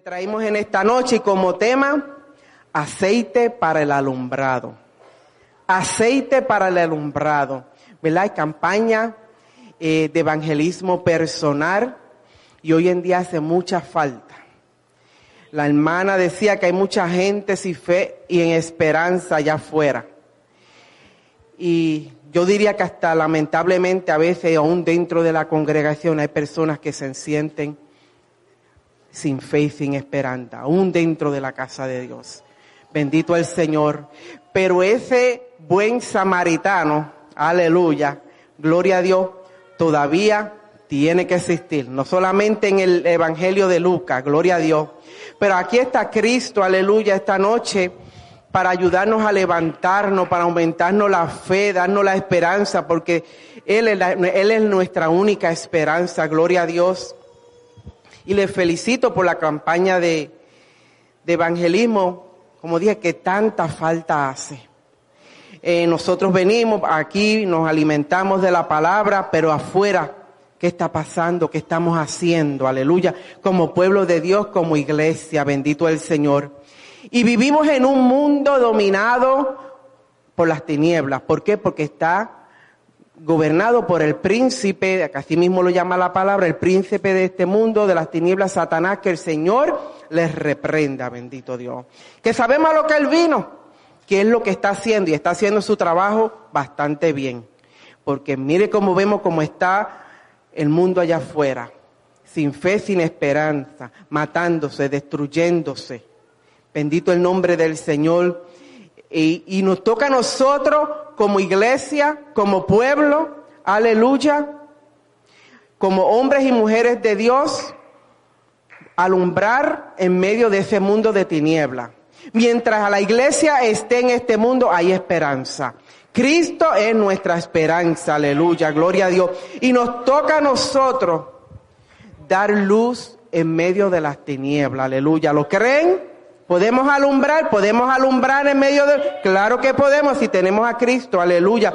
Le traemos en esta noche como tema aceite para el alumbrado. Aceite para el alumbrado. ¿Verdad? Hay campaña eh, de evangelismo personal y hoy en día hace mucha falta. La hermana decía que hay mucha gente sin fe y en esperanza allá afuera. Y yo diría que hasta lamentablemente a veces aún dentro de la congregación hay personas que se sienten sin fe y sin esperanza, aún dentro de la casa de Dios. Bendito el Señor. Pero ese buen samaritano, aleluya, gloria a Dios, todavía tiene que existir. No solamente en el Evangelio de Lucas, gloria a Dios. Pero aquí está Cristo, aleluya, esta noche para ayudarnos a levantarnos, para aumentarnos la fe, darnos la esperanza, porque Él es, Él es nuestra única esperanza, gloria a Dios. Y le felicito por la campaña de, de evangelismo, como dije, que tanta falta hace. Eh, nosotros venimos aquí, nos alimentamos de la palabra, pero afuera, ¿qué está pasando? ¿Qué estamos haciendo? Aleluya. Como pueblo de Dios, como iglesia, bendito el Señor. Y vivimos en un mundo dominado por las tinieblas. ¿Por qué? Porque está gobernado por el príncipe, que así mismo lo llama la palabra, el príncipe de este mundo, de las tinieblas, Satanás, que el Señor les reprenda, bendito Dios. Que sabemos a lo que él vino, que es lo que está haciendo y está haciendo su trabajo bastante bien. Porque mire cómo vemos cómo está el mundo allá afuera, sin fe, sin esperanza, matándose, destruyéndose. Bendito el nombre del Señor. Y, nos toca a nosotros como iglesia, como pueblo, aleluya, como hombres y mujeres de Dios, alumbrar en medio de ese mundo de tiniebla. Mientras la iglesia esté en este mundo, hay esperanza. Cristo es nuestra esperanza, aleluya, gloria a Dios. Y nos toca a nosotros dar luz en medio de las tinieblas, aleluya. ¿Lo creen? ¿Podemos alumbrar? ¿Podemos alumbrar en medio de...? Claro que podemos si tenemos a Cristo, aleluya.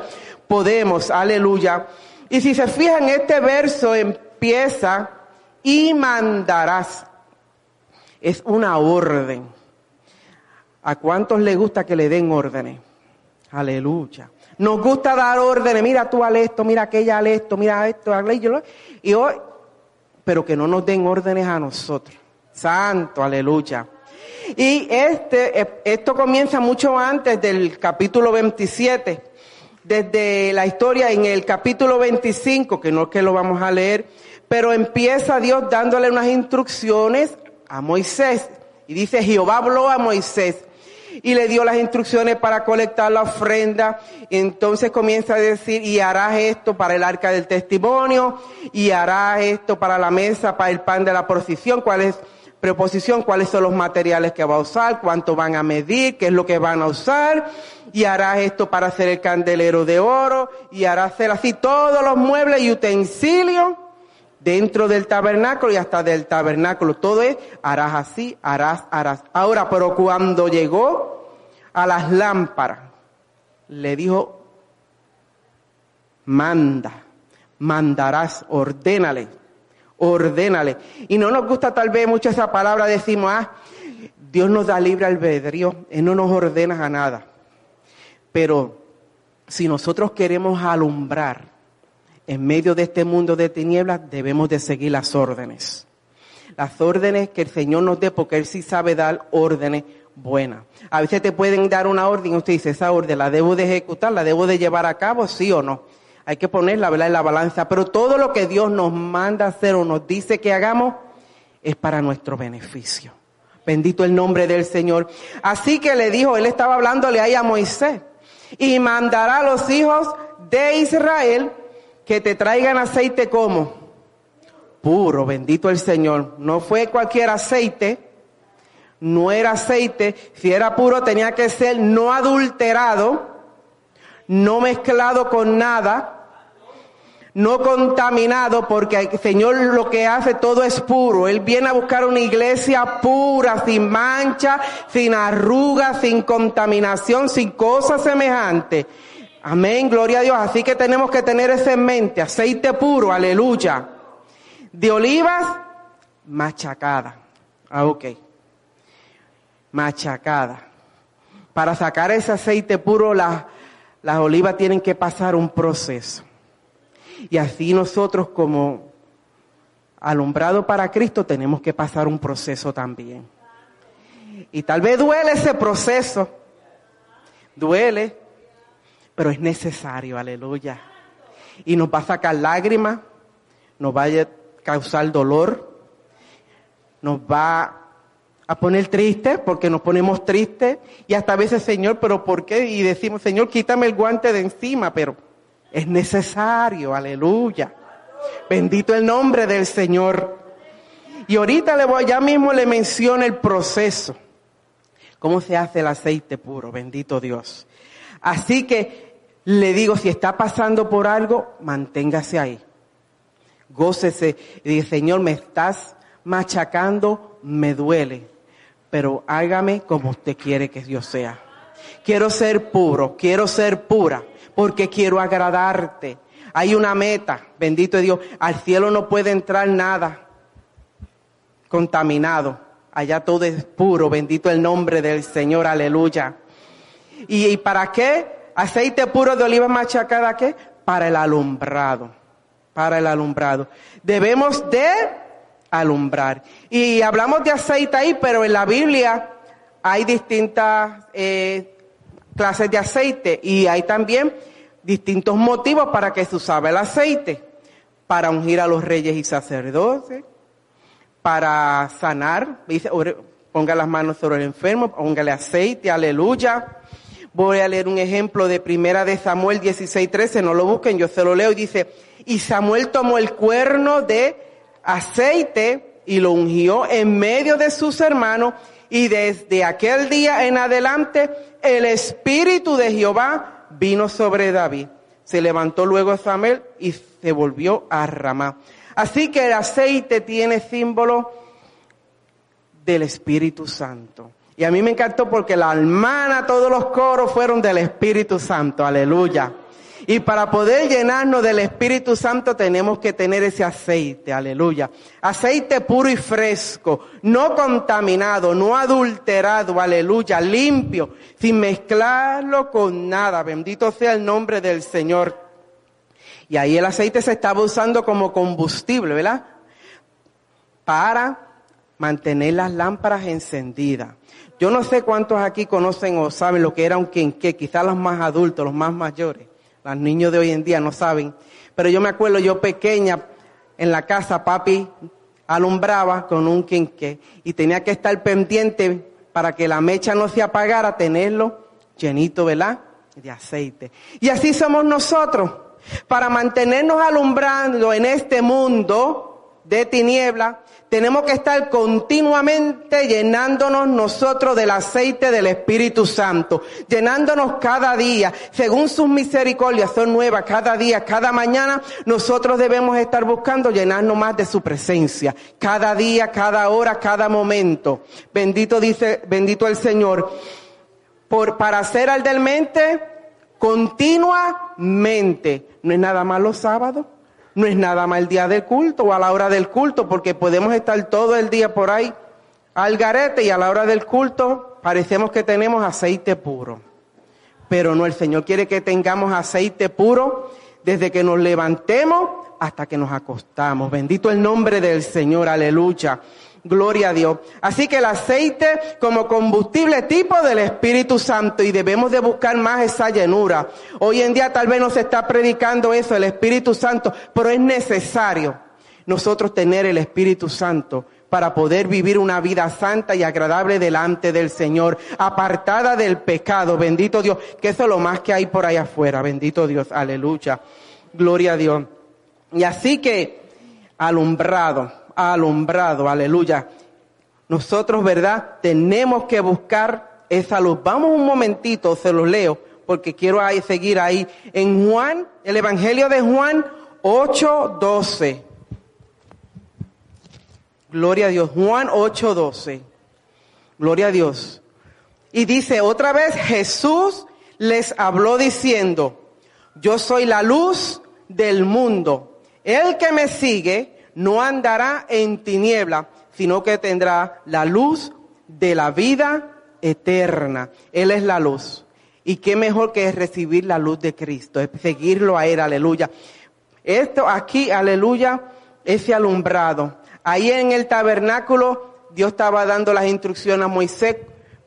Podemos, aleluya. Y si se fijan, este verso empieza y mandarás. Es una orden. ¿A cuántos les gusta que le den órdenes? Aleluya. Nos gusta dar órdenes. Mira tú al esto, mira aquella al esto, mira esto, aquello. Y hoy, pero que no nos den órdenes a nosotros. Santo, aleluya. Y este, esto comienza mucho antes del capítulo 27. Desde la historia en el capítulo 25, que no es que lo vamos a leer, pero empieza Dios dándole unas instrucciones a Moisés. Y dice, Jehová habló a Moisés y le dio las instrucciones para colectar la ofrenda. Entonces comienza a decir, y harás esto para el arca del testimonio, y harás esto para la mesa, para el pan de la procesión, cuál es preposición, cuáles son los materiales que va a usar, cuánto van a medir, qué es lo que van a usar, y harás esto para hacer el candelero de oro, y harás hacer así todos los muebles y utensilios dentro del tabernáculo y hasta del tabernáculo. Todo es, harás así, harás, harás. Ahora, pero cuando llegó a las lámparas, le dijo, manda, mandarás, ordénale ordénale. Y no nos gusta tal vez mucho esa palabra, decimos, ah, Dios nos da libre albedrío, Él no nos ordena a nada. Pero si nosotros queremos alumbrar en medio de este mundo de tinieblas, debemos de seguir las órdenes. Las órdenes que el Señor nos dé, porque Él sí sabe dar órdenes buenas. A veces te pueden dar una orden y usted dice, esa orden la debo de ejecutar, la debo de llevar a cabo, sí o no. Hay que ponerla ¿verdad? en la balanza. Pero todo lo que Dios nos manda hacer o nos dice que hagamos es para nuestro beneficio. Bendito el nombre del Señor. Así que le dijo, él estaba hablándole ahí a Moisés. Y mandará a los hijos de Israel que te traigan aceite como puro, bendito el Señor. No fue cualquier aceite, no era aceite. Si era puro tenía que ser no adulterado, no mezclado con nada, no contaminado, porque el Señor lo que hace todo es puro. Él viene a buscar una iglesia pura, sin mancha, sin arrugas, sin contaminación, sin cosas semejantes. Amén, gloria a Dios. Así que tenemos que tener eso en mente, aceite puro, aleluya. De olivas machacada. Ah, ok. Machacada. Para sacar ese aceite puro, las, las olivas tienen que pasar un proceso. Y así nosotros como alumbrado para Cristo tenemos que pasar un proceso también. Y tal vez duele ese proceso. Duele, pero es necesario, aleluya. Y nos va a sacar lágrimas, nos va a causar dolor, nos va a poner triste porque nos ponemos tristes y hasta a veces, Señor, pero ¿por qué? Y decimos, Señor, quítame el guante de encima, pero es necesario, aleluya. Bendito el nombre del Señor. Y ahorita le voy, ya mismo le menciono el proceso. ¿Cómo se hace el aceite puro? Bendito Dios. Así que le digo, si está pasando por algo, manténgase ahí. Gócese y dice, Señor, me estás machacando, me duele, pero hágame como usted quiere que yo sea. Quiero ser puro, quiero ser pura, porque quiero agradarte. Hay una meta, bendito Dios. Al cielo no puede entrar nada contaminado. Allá todo es puro, bendito el nombre del Señor, aleluya. ¿Y, para qué? Aceite puro de oliva machacada, ¿qué? Para el alumbrado, para el alumbrado. Debemos de alumbrar. Y hablamos de aceite ahí, pero en la Biblia hay distintas eh, clases de aceite y hay también distintos motivos para que se usaba el aceite. Para ungir a los reyes y sacerdotes, para sanar, dice, ponga las manos sobre el enfermo, póngale aceite, aleluya. Voy a leer un ejemplo de primera de Samuel 16, 13, no lo busquen, yo se lo leo y dice, y Samuel tomó el cuerno de aceite y lo ungió en medio de sus hermanos y desde aquel día en adelante el espíritu de Jehová vino sobre David. Se levantó luego Samuel y se volvió a Ramá. Así que el aceite tiene símbolo del Espíritu Santo. Y a mí me encantó porque la hermana, todos los coros fueron del Espíritu Santo. Aleluya. Y para poder llenarnos del Espíritu Santo tenemos que tener ese aceite, aleluya. Aceite puro y fresco, no contaminado, no adulterado, aleluya, limpio, sin mezclarlo con nada. Bendito sea el nombre del Señor. Y ahí el aceite se estaba usando como combustible, ¿verdad? Para mantener las lámparas encendidas. Yo no sé cuántos aquí conocen o saben lo que era un quinqué, quizás los más adultos, los más mayores. Los niños de hoy en día no saben. Pero yo me acuerdo, yo pequeña, en la casa, papi alumbraba con un quinqué y tenía que estar pendiente para que la mecha no se apagara, tenerlo llenito, ¿verdad? De aceite. Y así somos nosotros. Para mantenernos alumbrando en este mundo de tiniebla, tenemos que estar continuamente llenándonos nosotros del aceite del Espíritu Santo, llenándonos cada día, según sus misericordias son nuevas cada día, cada mañana, nosotros debemos estar buscando llenarnos más de su presencia, cada día, cada hora, cada momento. Bendito dice, bendito el Señor, por, para ser al del mente, continuamente. No es nada más los sábados, no es nada más el día del culto o a la hora del culto, porque podemos estar todo el día por ahí al garete y a la hora del culto parecemos que tenemos aceite puro. Pero no, el Señor quiere que tengamos aceite puro desde que nos levantemos hasta que nos acostamos. Bendito el nombre del Señor, aleluya. Gloria a Dios. Así que el aceite como combustible tipo del Espíritu Santo y debemos de buscar más esa llenura. Hoy en día tal vez no se está predicando eso, el Espíritu Santo, pero es necesario nosotros tener el Espíritu Santo para poder vivir una vida santa y agradable delante del Señor, apartada del pecado. Bendito Dios, que eso es lo más que hay por ahí afuera. Bendito Dios, aleluya. Gloria a Dios. Y así que, alumbrado, alumbrado, aleluya. Nosotros, ¿verdad? Tenemos que buscar esa luz. Vamos un momentito, se los leo, porque quiero ahí, seguir ahí. En Juan, el Evangelio de Juan 8, 12. Gloria a Dios. Juan 8, 12. Gloria a Dios. Y dice otra vez, Jesús les habló diciendo, yo soy la luz del mundo. El que me sigue no andará en tiniebla, sino que tendrá la luz de la vida eterna. Él es la luz. Y qué mejor que recibir la luz de Cristo, seguirlo a Él, aleluya. Esto aquí, aleluya, ese alumbrado. Ahí en el tabernáculo, Dios estaba dando las instrucciones a Moisés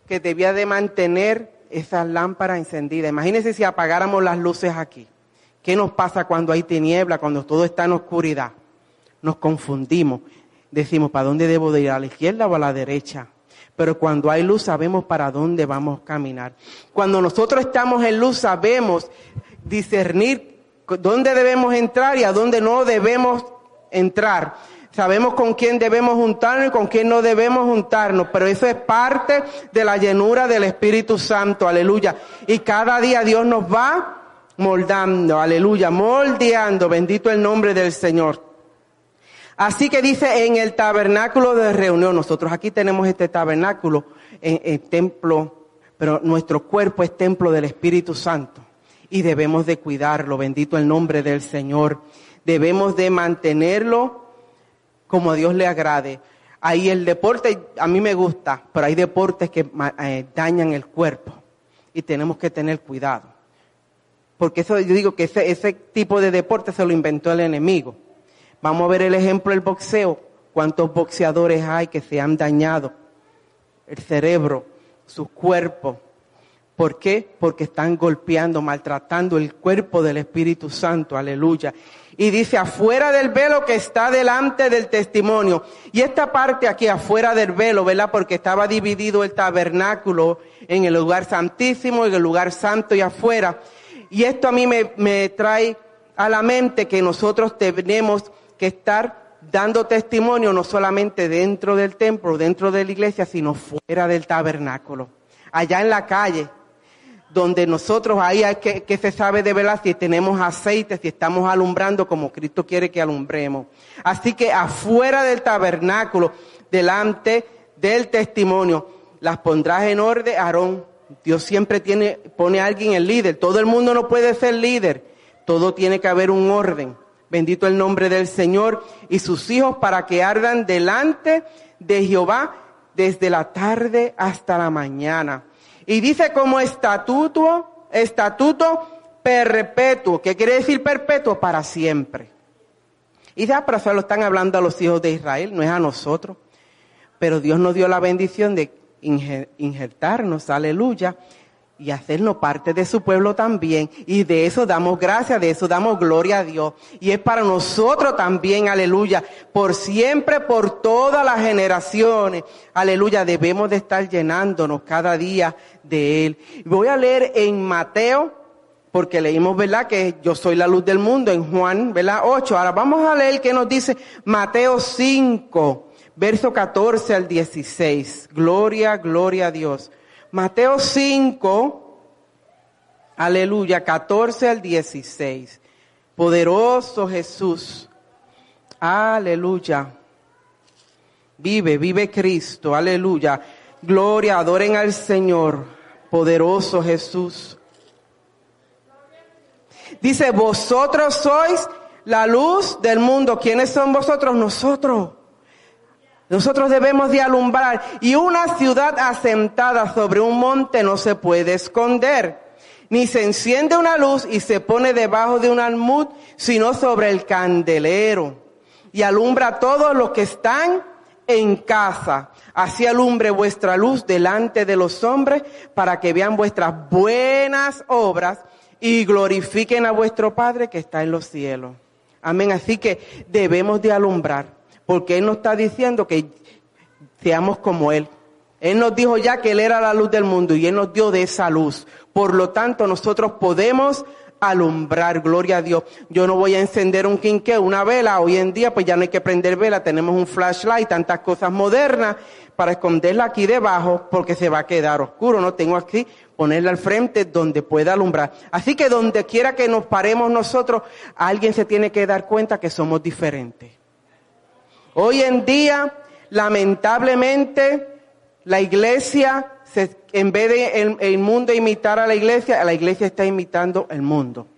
que debía de mantener esa lámpara encendida. Imagínense si apagáramos las luces aquí. ¿Qué nos pasa cuando hay tiniebla, cuando todo está en oscuridad? Nos confundimos. Decimos, ¿para dónde debo de ir? ¿A la izquierda o a la derecha? Pero cuando hay luz sabemos para dónde vamos a caminar. Cuando nosotros estamos en luz sabemos discernir dónde debemos entrar y a dónde no debemos entrar. Sabemos con quién debemos juntarnos y con quién no debemos juntarnos, pero eso es parte de la llenura del Espíritu Santo, aleluya. Y cada día Dios nos va moldando, aleluya, moldeando, bendito el nombre del Señor. Así que dice en el tabernáculo de reunión, nosotros aquí tenemos este tabernáculo el templo, pero nuestro cuerpo es templo del Espíritu Santo y debemos de cuidarlo, bendito el nombre del Señor. Debemos de mantenerlo como a Dios le agrade. Ahí el deporte a mí me gusta, pero hay deportes que eh, dañan el cuerpo y tenemos que tener cuidado. Porque eso yo digo que ese, ese tipo de deporte se lo inventó el enemigo. Vamos a ver el ejemplo del boxeo. ¿Cuántos boxeadores hay que se han dañado el cerebro, sus cuerpos? ¿Por qué? Porque están golpeando, maltratando el cuerpo del Espíritu Santo. Aleluya. Y dice, afuera del velo que está delante del testimonio. Y esta parte aquí, afuera del velo, ¿verdad? Porque estaba dividido el tabernáculo en el lugar santísimo, en el lugar santo y afuera. Y esto a mí me, trae a la mente que nosotros tenemos que estar dando testimonio no solamente dentro del templo, dentro de la iglesia, sino fuera del tabernáculo, allá en la calle, donde nosotros ahí hay que, se sabe de verdad si tenemos aceite, si estamos alumbrando como Cristo quiere que alumbremos. Así que afuera del tabernáculo, delante del testimonio, las pondrás en orden, Aarón, Dios siempre tiene, pone a alguien el líder. Todo el mundo no puede ser líder. Todo tiene que haber un orden. Bendito el nombre del Señor y sus hijos para que ardan delante de Jehová desde la tarde hasta la mañana. Y dice como estatuto, estatuto perpetuo. ¿Qué quiere decir perpetuo? Para siempre. Y ya, pero eso lo están hablando a los hijos de Israel, no es a nosotros. Pero Dios nos dio la bendición de injertarnos, aleluya, y hacernos parte de su pueblo también. Y de eso damos gracias, de eso damos gloria a Dios. Y es para nosotros también, aleluya, por siempre, por todas las generaciones, aleluya, debemos de estar llenándonos cada día de Él. Voy a leer en Mateo, porque leímos, ¿verdad? Que yo soy la luz del mundo en Juan, ¿verdad? 8. Ahora vamos a leer que nos dice Mateo 5 verso 14 al 16. Gloria, gloria a Dios. Mateo 5, aleluya, 14 al 16. Poderoso Jesús. Aleluya. Vive, vive Cristo. Aleluya. Gloria, adoren al Señor. Poderoso Jesús. Dice, vosotros sois la luz del mundo. ¿Quiénes son vosotros? Nosotros. Nosotros debemos de alumbrar y una ciudad asentada sobre un monte no se puede esconder. Ni se enciende una luz y se pone debajo de un almud, sino sobre el candelero. Y alumbra a todos los que están en casa. Así alumbre vuestra luz delante de los hombres para que vean vuestras buenas obras y glorifiquen a vuestro Padre que está en los cielos. Amén. Así que debemos de alumbrar porque Él nos está diciendo que seamos como Él. Él nos dijo ya que Él era la luz del mundo y Él nos dio de esa luz. Por lo tanto, nosotros podemos alumbrar, gloria a Dios. Yo no voy a encender un quinqué, una vela. Hoy en día, pues ya no hay que prender vela. Tenemos un flashlight, tantas cosas modernas para esconderla aquí debajo porque se va a quedar oscuro. No tengo aquí ponerla al frente donde pueda alumbrar. Así que donde quiera que nos paremos nosotros, alguien se tiene que dar cuenta que somos diferentes. Hoy en día, lamentablemente, la iglesia, en vez de el, mundo imitar a la iglesia, la iglesia está imitando el mundo.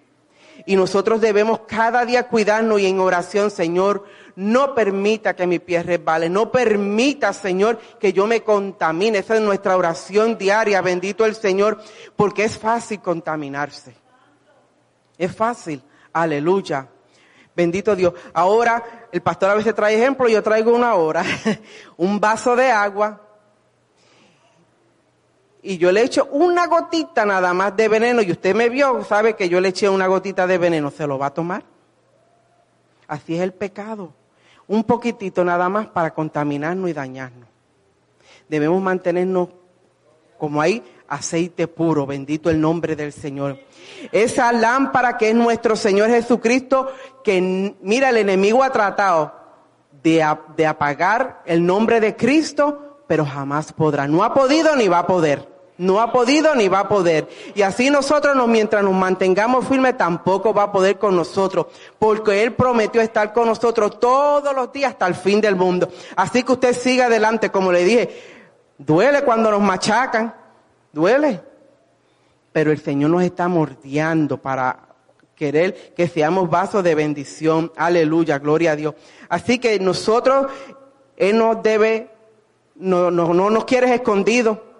Y nosotros debemos cada día cuidarnos y en oración, Señor, No permita que mi pie resbale. No permita, Señor, que yo me contamine. Esa es nuestra oración diaria. Bendito el Señor. Porque es fácil contaminarse. Es fácil. Aleluya. Bendito Dios. Ahora, el pastor a veces trae ejemplo, yo traigo una hora. Un vaso de agua. Y yo le echo una gotita nada más de veneno. Y usted me vio, sabe que yo le eché una gotita de veneno. ¿Se lo va a tomar? Así es el pecado. Un poquitito nada más para contaminarnos y dañarnos. Debemos mantenernos como hay aceite puro, bendito el nombre del Señor. Esa lámpara que es nuestro Señor Jesucristo, que mira, el enemigo ha tratado de, apagar el nombre de Cristo, pero jamás podrá. No ha podido ni va a poder. No ha podido ni va a poder. Y así nosotros, mientras nos mantengamos firmes, tampoco va a poder con nosotros. Porque Él prometió estar con nosotros todos los días hasta el fin del mundo. Así que usted siga adelante, como le dije. Duele cuando nos machacan. Duele. Pero el Señor nos está mordiendo para querer que seamos vasos de bendición. Aleluya, gloria a Dios. Así que nosotros, Él nos debe, no, no, no nos quiere escondido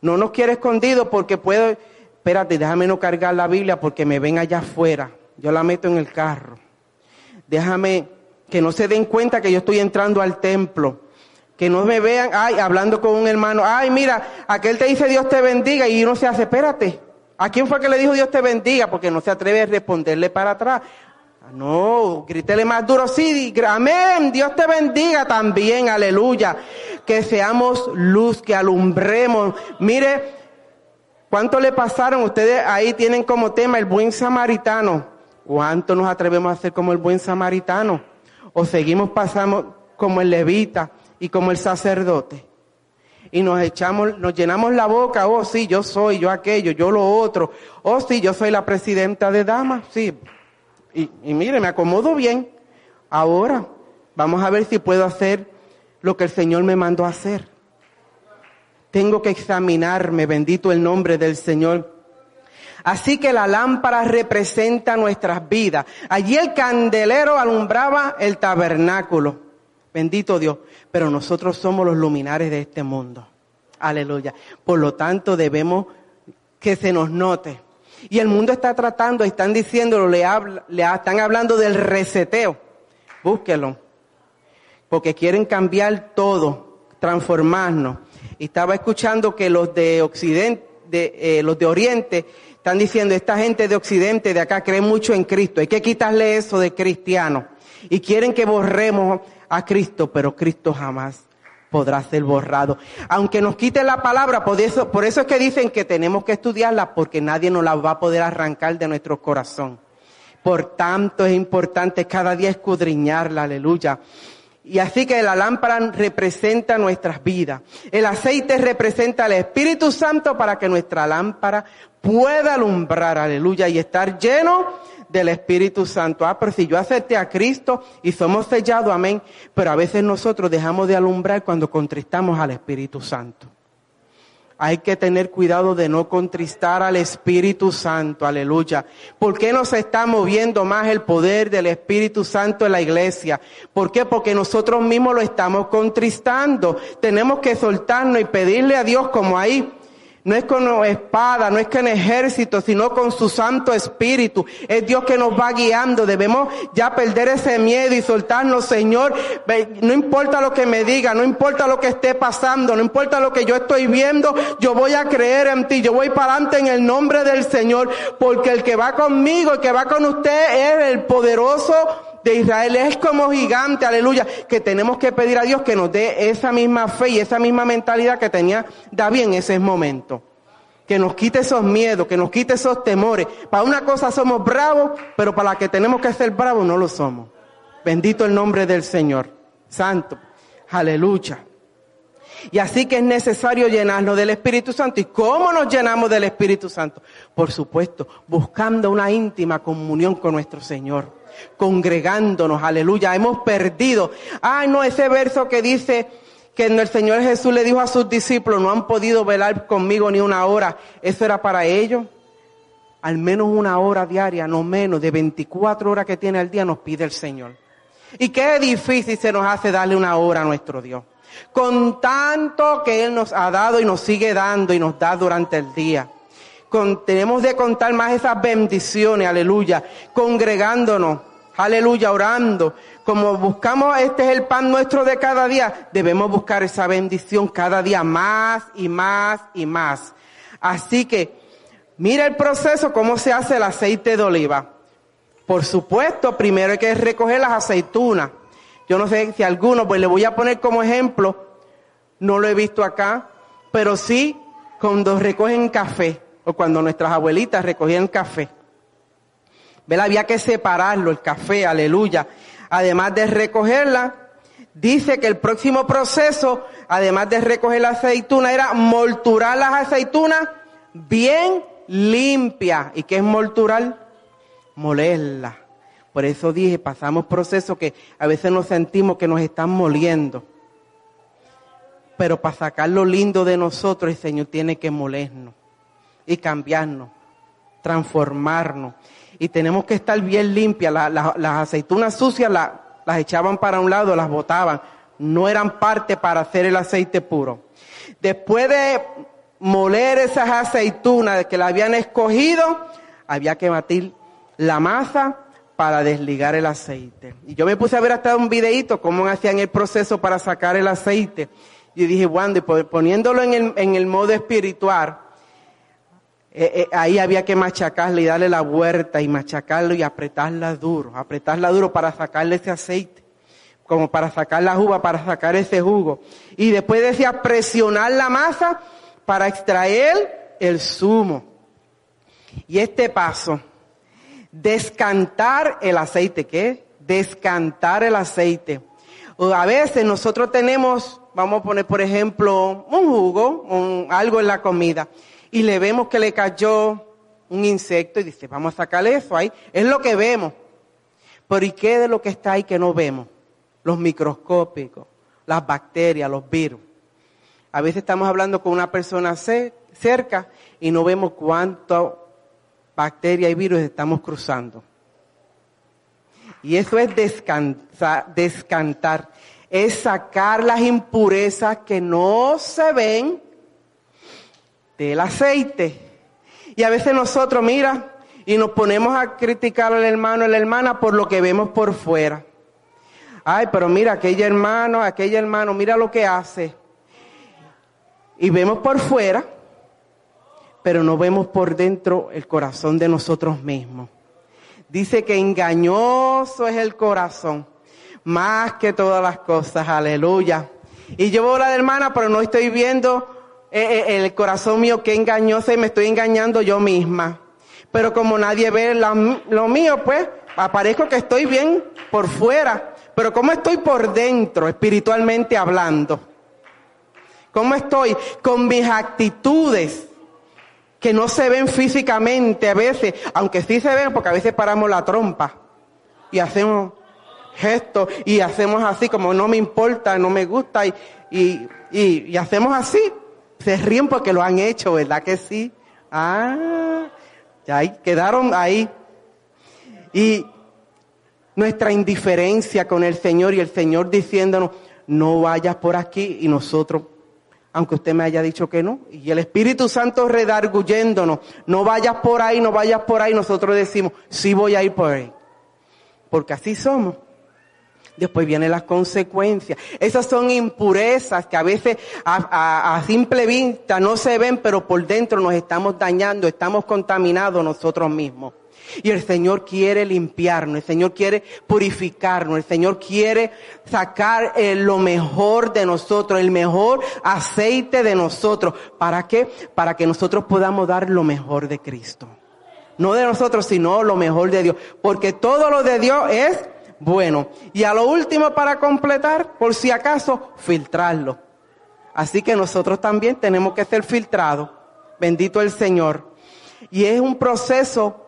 no nos quiere escondido porque puedo, espérate, déjame no cargar la Biblia porque me ven allá afuera. Yo la meto en el carro. Déjame que no se den cuenta que yo estoy entrando al templo. Que no me vean, ay, hablando con un hermano, ay, mira, aquel te dice Dios te bendiga y uno se hace, espérate, ¿a quién fue que le dijo Dios te bendiga? Porque no se atreve a responderle para atrás. No, grítele más duro, sí, amén, Dios te bendiga también, aleluya. Que seamos luz, que alumbremos. Mire, ¿cuánto le pasaron? Ustedes ahí tienen como tema el buen samaritano. ¿Cuánto nos atrevemos a hacer como el buen samaritano? ¿O seguimos pasando como el levita y como el sacerdote? Y nos echamos, nos llenamos la boca, oh sí, yo soy, yo aquello, yo lo otro. Oh sí, yo soy la presidenta de damas, sí, y, mire, me acomodo bien. Ahora vamos a ver si puedo hacer lo que el Señor me mandó hacer. Tengo que examinarme, bendito el nombre del Señor. Así que la lámpara representa nuestras vidas. Allí el candelero alumbraba el tabernáculo. Bendito Dios. Pero nosotros somos los luminares de este mundo. Aleluya. Por lo tanto, debemos que se nos note y el mundo está tratando, están diciéndolo, le, le están hablando del reseteo. Búsquelo. Porque quieren cambiar todo, transformarnos. Estaba escuchando que los de Occidente, de, eh, los de Oriente, están diciendo, esta gente de Occidente, de acá, cree mucho en Cristo. Hay que quitarle eso de cristiano. Y quieren que borremos a Cristo, pero Cristo jamás podrá ser borrado. Aunque nos quite la palabra, por eso, por eso es que dicen que tenemos que estudiarla porque nadie nos la va a poder arrancar de nuestro corazón. Por tanto es importante cada día escudriñarla, aleluya. Y así que la lámpara representa nuestras vidas. El aceite representa al Espíritu Santo para que nuestra lámpara pueda alumbrar, aleluya, y estar lleno del Espíritu Santo. Ah, pero si yo acepté a Cristo y somos sellados, amén. Pero a veces nosotros dejamos de alumbrar cuando contristamos al Espíritu Santo. Hay que tener cuidado de no contristar al Espíritu Santo, aleluya. ¿Por qué nos está moviendo más el poder del Espíritu Santo en la iglesia? ¿Por qué? Porque nosotros mismos lo estamos contristando. Tenemos que soltarnos y pedirle a Dios como ahí no es con espada, no es con ejército, sino con su Santo Espíritu. Es Dios que nos va guiando. Debemos ya perder ese miedo y soltarnos, Señor. No importa lo que me diga, no importa lo que esté pasando, no importa lo que yo estoy viendo, yo voy a creer en ti. Yo voy para adelante en el nombre del Señor, porque el que va conmigo, el que va con usted es el poderoso de Israel es como gigante, aleluya, que tenemos que pedir a Dios que nos dé esa misma fe y esa misma mentalidad que tenía David en ese momento. Que nos quite esos miedos, que nos quite esos temores. Para una cosa somos bravos, pero para la que tenemos que ser bravos no lo somos. Bendito el nombre del Señor. Santo. Aleluya. Y así que es necesario llenarnos del Espíritu Santo. ¿Y cómo nos llenamos del Espíritu Santo? Por supuesto, buscando una íntima comunión con nuestro Señor congregándonos, aleluya, hemos perdido. Ay, no, ese verso que dice que el Señor Jesús le dijo a sus discípulos, no han podido velar conmigo ni una hora, eso era para ellos. Al menos una hora diaria, no menos, de 24 horas que tiene al día nos pide el Señor. Y qué difícil se nos hace darle una hora a nuestro Dios. Con tanto que Él nos ha dado y nos sigue dando y nos da durante el día. Tenemos de contar más esas bendiciones, aleluya, congregándonos, aleluya, orando. Como buscamos, este es el pan nuestro de cada día, debemos buscar esa bendición cada día más y más y más. Así que, mira el proceso, cómo se hace el aceite de oliva. Por supuesto, primero hay que recoger las aceitunas. Yo no sé si alguno, pues le voy a poner como ejemplo, no lo he visto acá, pero sí cuando recogen café o cuando nuestras abuelitas recogían café. ¿Ve? Había que separarlo, el café, aleluya. Además de recogerla, dice que el próximo proceso, además de recoger la aceituna, era molturar las aceitunas bien limpia. ¿Y qué es molturar? Molerla. Por eso dije, pasamos procesos que a veces nos sentimos que nos están moliendo. Pero para sacar lo lindo de nosotros, el Señor tiene que molernos y cambiarnos, transformarnos. Y tenemos que estar bien limpias. las aceitunas sucias las echaban para un lado, las botaban. No eran parte para hacer el aceite puro. Después de moler esas aceitunas que la habían escogido, había que batir la masa para desligar el aceite. Y yo me puse a ver hasta un videito cómo hacían el proceso para sacar el aceite. Y dije, Wanda, poniéndolo en el, en el modo espiritual, eh, eh, ahí había que machacarle y darle la vuelta y machacarlo y apretarla duro, apretarla duro para sacarle ese aceite, como para sacar la uva, para sacar ese jugo. Y después decía presionar la masa para extraer el zumo. Y este paso, descantar el aceite, ¿qué? Descantar el aceite. a veces nosotros tenemos, vamos a poner por ejemplo, un jugo, algo en la comida y le vemos que le cayó un insecto y dice, vamos a sacarle eso ahí. Es lo que vemos. Pero ¿y qué de lo que está ahí que no vemos? Los microscópicos, las bacterias, los virus. A veces estamos hablando con una persona cerca y no vemos cuánto bacterias y virus estamos cruzando. Y eso es descansar, descantar, es sacar las impurezas que no se ven del aceite. Y a veces nosotros, mira, y nos ponemos a criticar al hermano o la hermana por lo que vemos por fuera. Ay, pero mira, aquella hermano, aquella hermano, mira lo que hace. Y vemos por fuera, pero no vemos por dentro el corazón de nosotros mismos. Dice que engañoso es el corazón, más que todas las cosas, aleluya. Y yo a la hermana, pero no estoy viendo el corazón mío que engañoso y me estoy engañando yo misma. Pero como nadie ve lo mío, pues aparezco que estoy bien por fuera. Pero ¿cómo estoy por dentro, espiritualmente hablando? ¿Cómo estoy con mis actitudes que no se ven físicamente a veces, aunque sí se ven porque a veces paramos la trompa y hacemos gestos y hacemos así como no me importa, no me gusta y hacemos así se ríen porque lo han hecho, ¿verdad que sí? Ah, ya ahí, quedaron ahí. Y nuestra indiferencia con el Señor y el Señor diciéndonos, no vayas por aquí y nosotros, aunque usted me haya dicho que no, y el Espíritu Santo redarguyéndonos, no vayas por ahí, no vayas por ahí, nosotros decimos, sí voy a ir por ahí. Porque así somos. Después vienen las consecuencias. Esas son impurezas que a veces a, simple vista no se ven, pero por dentro nos estamos dañando, estamos contaminados nosotros mismos. Y el Señor quiere limpiarnos, el Señor quiere purificarnos, el Señor quiere sacar eh, lo mejor de nosotros, el mejor aceite de nosotros. ¿Para qué? Para que nosotros podamos dar lo mejor de Cristo. No de nosotros, sino lo mejor de Dios. Porque todo lo de Dios es bueno. Y a lo último para completar, por si acaso, filtrarlo. Así que nosotros también tenemos que ser filtrados. Bendito el Señor. Y es un proceso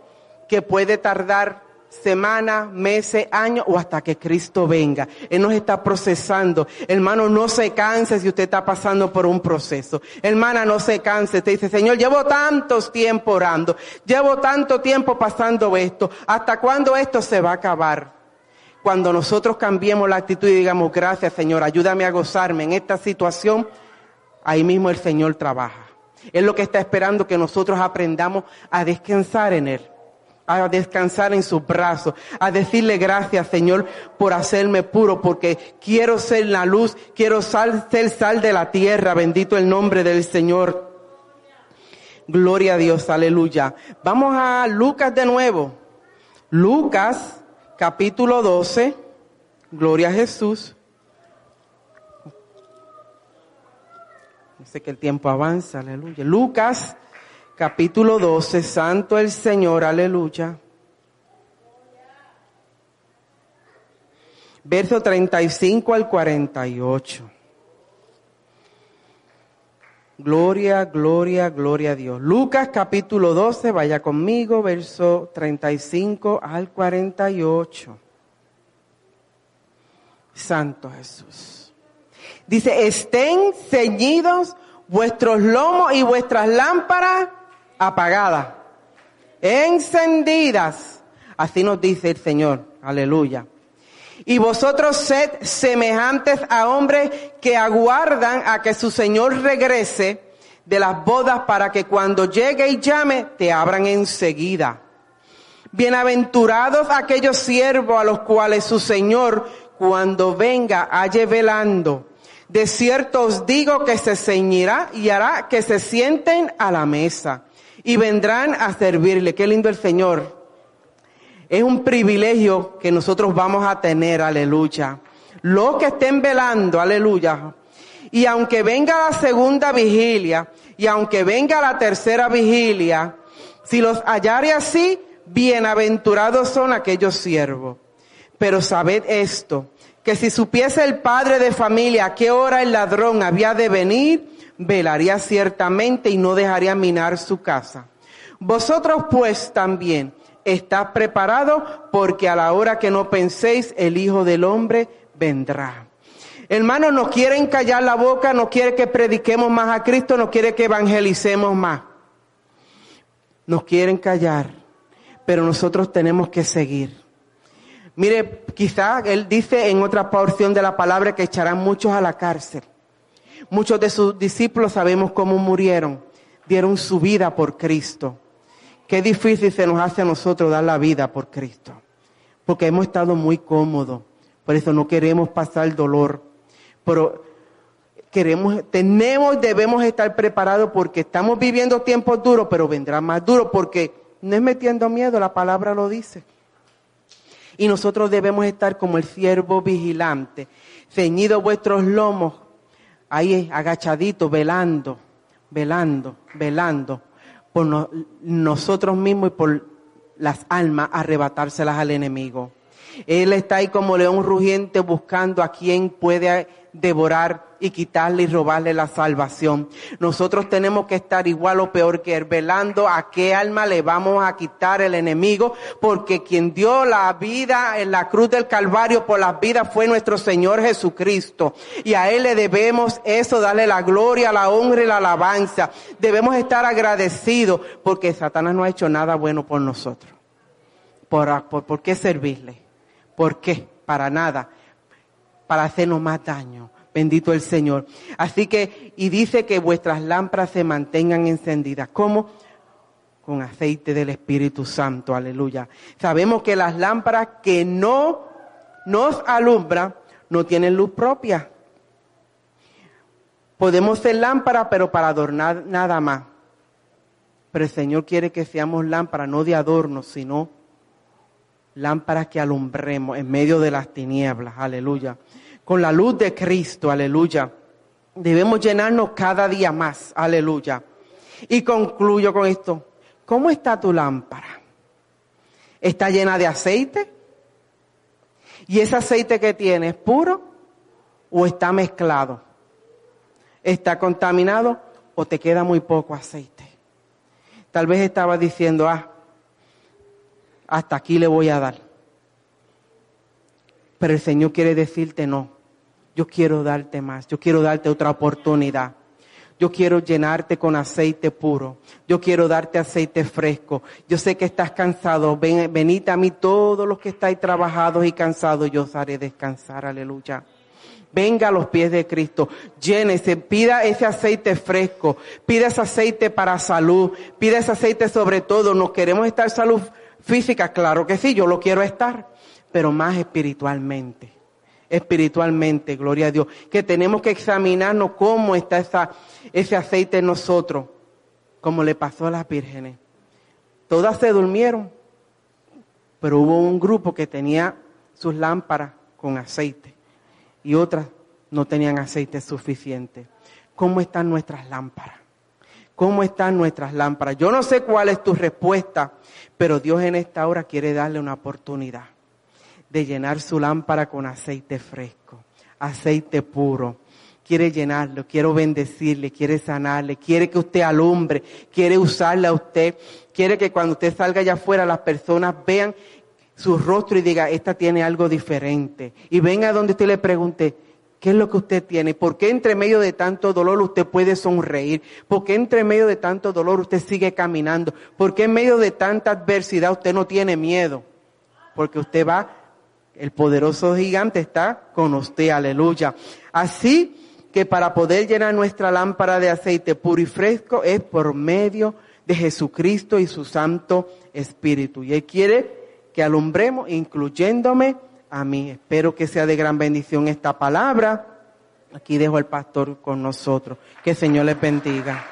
que puede tardar semanas, meses, años o hasta que Cristo venga. Él nos está procesando. Hermano, no se canse si usted está pasando por un proceso. Hermana, no se canse. Te dice, Señor, llevo tantos tiempo orando. Llevo tanto tiempo pasando esto. ¿Hasta cuándo esto se va a acabar? Cuando nosotros cambiemos la actitud y digamos, gracias Señor, ayúdame a gozarme en esta situación, ahí mismo el Señor trabaja. Es lo que está esperando que nosotros aprendamos a descansar en Él, a descansar en sus brazos, a decirle gracias Señor por hacerme puro, porque quiero ser la luz, quiero ser sal de la tierra, bendito el nombre del Señor. Gloria a Dios, aleluya. Vamos a Lucas de nuevo. Lucas capítulo 12. Gloria a Jesús. Sé que el tiempo avanza, aleluya. Lucas capítulo 12, Santo el Señor, aleluya. Verso 35 al 48. Gloria, gloria, gloria a Dios. Lucas capítulo 12, vaya conmigo, verso 35 al 48. Santo Jesús. Dice, estén ceñidos vuestros lomos y vuestras lámparas apagadas, encendidas. Así nos dice el Señor. Aleluya. Y vosotros sed semejantes a hombres que aguardan a que su Señor regrese de las bodas para que cuando llegue y llame te abran enseguida. Bienaventurados aquellos siervos a los cuales su Señor cuando venga halle velando. De cierto os digo que se ceñirá y hará que se sienten a la mesa y vendrán a servirle. Qué lindo el Señor es un privilegio que nosotros vamos a tener, aleluya. Los que estén velando, aleluya. Y aunque venga la segunda vigilia, y aunque venga la tercera vigilia, si los hallare así, bienaventurados son aquellos siervos. Pero sabed esto, que si supiese el padre de familia a qué hora el ladrón había de venir, velaría ciertamente y no dejaría minar su casa. Vosotros pues también, está preparado porque a la hora que no penséis el Hijo del Hombre vendrá. Hermanos, nos quieren callar la boca, no quiere que prediquemos más a Cristo, no quiere que evangelicemos más. Nos quieren callar, pero nosotros tenemos que seguir. Mire, quizá él dice en otra porción de la palabra que echarán muchos a la cárcel. Muchos de sus discípulos sabemos cómo murieron, dieron su vida por Cristo. Qué difícil se nos hace a nosotros dar la vida por Cristo. Porque hemos estado muy cómodos. Por eso no queremos pasar dolor. Pero queremos, tenemos, debemos estar preparados porque estamos viviendo tiempos duros, pero vendrá más duro porque no es metiendo miedo, la palabra lo dice. Y nosotros debemos estar como el siervo vigilante, ceñidos vuestros lomos, ahí agachaditos, velando, velando, velando por nosotros mismos y por las almas arrebatárselas al enemigo. Él está ahí como león rugiente buscando a quien puede devorar y quitarle y robarle la salvación. Nosotros tenemos que estar igual o peor que él, velando a qué alma le vamos a quitar el enemigo, porque quien dio la vida en la cruz del Calvario por las vidas fue nuestro Señor Jesucristo. Y a él le debemos eso, darle la gloria, la honra y la alabanza. Debemos estar agradecidos porque Satanás no ha hecho nada bueno por nosotros. ¿Por, por, por qué servirle? ¿Por qué? Para nada para hacernos más daño. Bendito el Señor. Así que, y dice que vuestras lámparas se mantengan encendidas. ¿Cómo? Con aceite del Espíritu Santo. Aleluya. Sabemos que las lámparas que no nos alumbran no tienen luz propia. Podemos ser lámparas, pero para adornar nada más. Pero el Señor quiere que seamos lámparas, no de adorno, sino lámparas que alumbremos en medio de las tinieblas, aleluya. Con la luz de Cristo, aleluya. Debemos llenarnos cada día más, aleluya. Y concluyo con esto. ¿Cómo está tu lámpara? ¿Está llena de aceite? ¿Y ese aceite que tiene es puro o está mezclado? ¿Está contaminado o te queda muy poco aceite? Tal vez estaba diciendo, ah, hasta aquí le voy a dar. Pero el Señor quiere decirte no. Yo quiero darte más. Yo quiero darte otra oportunidad. Yo quiero llenarte con aceite puro. Yo quiero darte aceite fresco. Yo sé que estás cansado. Ven, venid a mí todos los que estáis trabajados y cansados. Yo os haré descansar. Aleluya. Venga a los pies de Cristo, llénese, pida ese aceite fresco, pida ese aceite para salud, pida ese aceite sobre todo. ¿Nos queremos estar salud física? Claro que sí, yo lo quiero estar, pero más espiritualmente. Espiritualmente, gloria a Dios. Que tenemos que examinarnos cómo está esa, ese aceite en nosotros, como le pasó a las vírgenes. Todas se durmieron, pero hubo un grupo que tenía sus lámparas con aceite y otras no tenían aceite suficiente. ¿Cómo están nuestras lámparas? ¿Cómo están nuestras lámparas? Yo no sé cuál es tu respuesta, pero Dios en esta hora quiere darle una oportunidad de llenar su lámpara con aceite fresco, aceite puro. Quiere llenarlo, quiero bendecirle, quiere sanarle, quiere que usted alumbre, quiere usarle a usted, quiere que cuando usted salga allá afuera las personas vean su rostro y diga, esta tiene algo diferente. Y venga donde usted le pregunte, ¿qué es lo que usted tiene? ¿Por qué entre medio de tanto dolor usted puede sonreír? ¿Por qué entre medio de tanto dolor usted sigue caminando? ¿Por qué en medio de tanta adversidad usted no tiene miedo? Porque usted va, el poderoso gigante está con usted, aleluya. Así que para poder llenar nuestra lámpara de aceite puro y fresco es por medio de Jesucristo y su Santo Espíritu. Y Él quiere que alumbremos, incluyéndome a mí. Espero que sea de gran bendición esta palabra. Aquí dejo al pastor con nosotros. Que el Señor les bendiga.